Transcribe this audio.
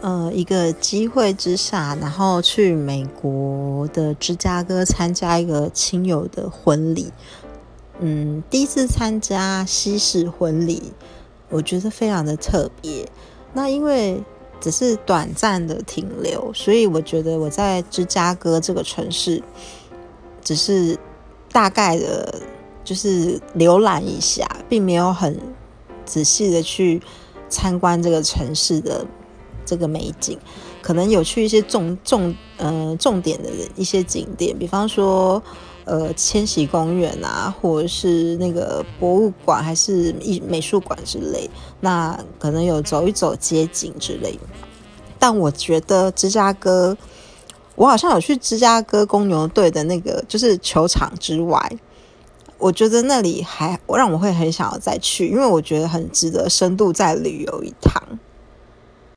呃一个机会之下，然后去美国的芝加哥参加一个亲友的婚礼。嗯，第一次参加西式婚礼，我觉得非常的特别。那因为只是短暂的停留，所以我觉得我在芝加哥这个城市，只是大概的，就是浏览一下，并没有很仔细的去参观这个城市的这个美景。可能有去一些重重呃重点的一些景点，比方说。呃，千禧公园啊，或是那个博物馆，还是艺美术馆之类，那可能有走一走街景之类。但我觉得芝加哥，我好像有去芝加哥公牛队的那个，就是球场之外，我觉得那里还让我会很想要再去，因为我觉得很值得深度再旅游一趟。